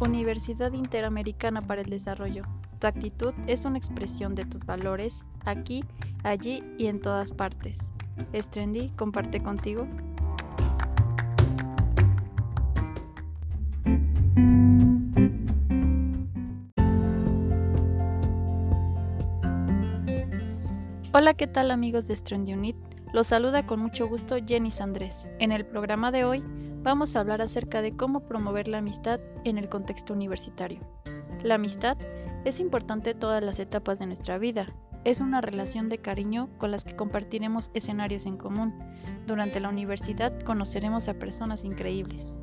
Universidad Interamericana para el Desarrollo. Tu actitud es una expresión de tus valores aquí, allí y en todas partes. Es trendy, comparte contigo. Hola, ¿qué tal amigos de Trendy Unit? Los saluda con mucho gusto Jenny Andrés. En el programa de hoy vamos a hablar acerca de cómo promover la amistad en el contexto universitario. La amistad es importante en todas las etapas de nuestra vida. Es una relación de cariño con las que compartiremos escenarios en común. Durante la universidad conoceremos a personas increíbles.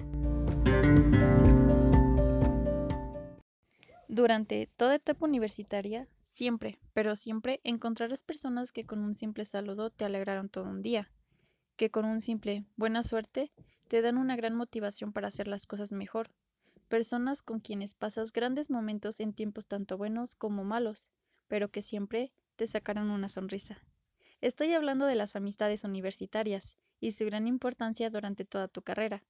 Durante toda etapa universitaria, siempre, pero siempre encontrarás personas que con un simple saludo te alegraron todo un día, que con un simple buena suerte te dan una gran motivación para hacer las cosas mejor. Personas con quienes pasas grandes momentos en tiempos tanto buenos como malos, pero que siempre te sacarán una sonrisa. Estoy hablando de las amistades universitarias y su gran importancia durante toda tu carrera.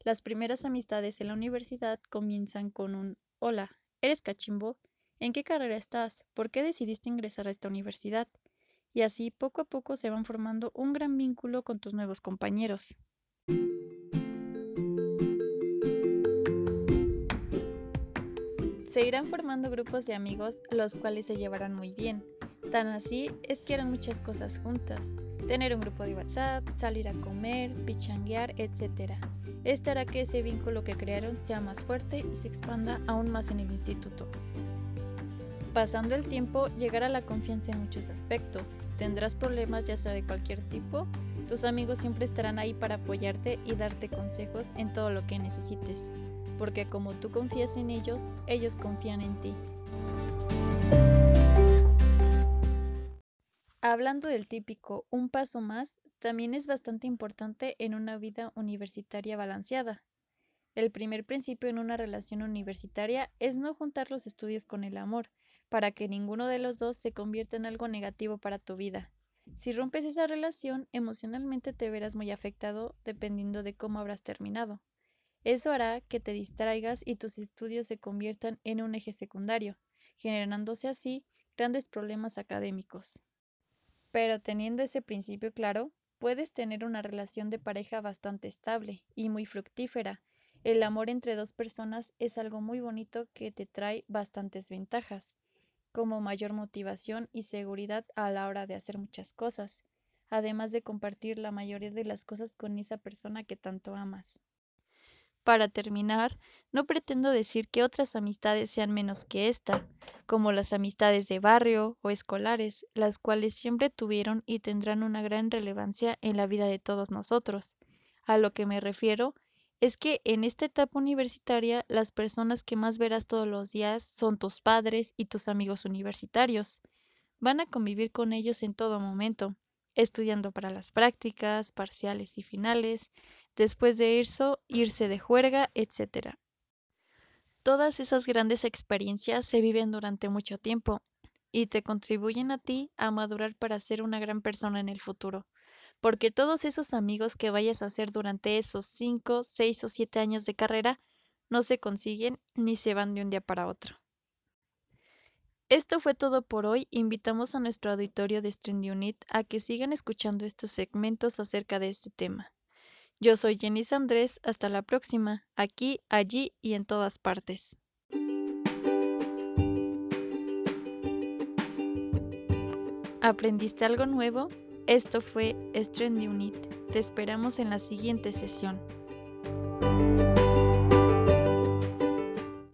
Las primeras amistades en la universidad comienzan con un Hola, ¿eres cachimbo? ¿En qué carrera estás? ¿Por qué decidiste ingresar a esta universidad? Y así poco a poco se van formando un gran vínculo con tus nuevos compañeros. Se irán formando grupos de amigos los cuales se llevarán muy bien. Tan así es que eran muchas cosas juntas. Tener un grupo de WhatsApp, salir a comer, pichanguear, etc. Esto hará que ese vínculo que crearon sea más fuerte y se expanda aún más en el instituto. Pasando el tiempo, llegará la confianza en muchos aspectos. Tendrás problemas ya sea de cualquier tipo. Tus amigos siempre estarán ahí para apoyarte y darte consejos en todo lo que necesites porque como tú confías en ellos, ellos confían en ti. Hablando del típico un paso más, también es bastante importante en una vida universitaria balanceada. El primer principio en una relación universitaria es no juntar los estudios con el amor, para que ninguno de los dos se convierta en algo negativo para tu vida. Si rompes esa relación, emocionalmente te verás muy afectado dependiendo de cómo habrás terminado. Eso hará que te distraigas y tus estudios se conviertan en un eje secundario, generándose así grandes problemas académicos. Pero teniendo ese principio claro, puedes tener una relación de pareja bastante estable y muy fructífera. El amor entre dos personas es algo muy bonito que te trae bastantes ventajas, como mayor motivación y seguridad a la hora de hacer muchas cosas, además de compartir la mayoría de las cosas con esa persona que tanto amas. Para terminar, no pretendo decir que otras amistades sean menos que esta, como las amistades de barrio o escolares, las cuales siempre tuvieron y tendrán una gran relevancia en la vida de todos nosotros. A lo que me refiero es que en esta etapa universitaria las personas que más verás todos los días son tus padres y tus amigos universitarios. Van a convivir con ellos en todo momento, estudiando para las prácticas, parciales y finales, después de eso irse de juerga, etc. Todas esas grandes experiencias se viven durante mucho tiempo y te contribuyen a ti a madurar para ser una gran persona en el futuro, porque todos esos amigos que vayas a hacer durante esos 5, 6 o 7 años de carrera no se consiguen ni se van de un día para otro. Esto fue todo por hoy. Invitamos a nuestro auditorio de Strand Unit a que sigan escuchando estos segmentos acerca de este tema. Yo soy Jenny Andrés. Hasta la próxima, aquí, allí y en todas partes. ¿Aprendiste algo nuevo? Esto fue Strand Unit. Te esperamos en la siguiente sesión.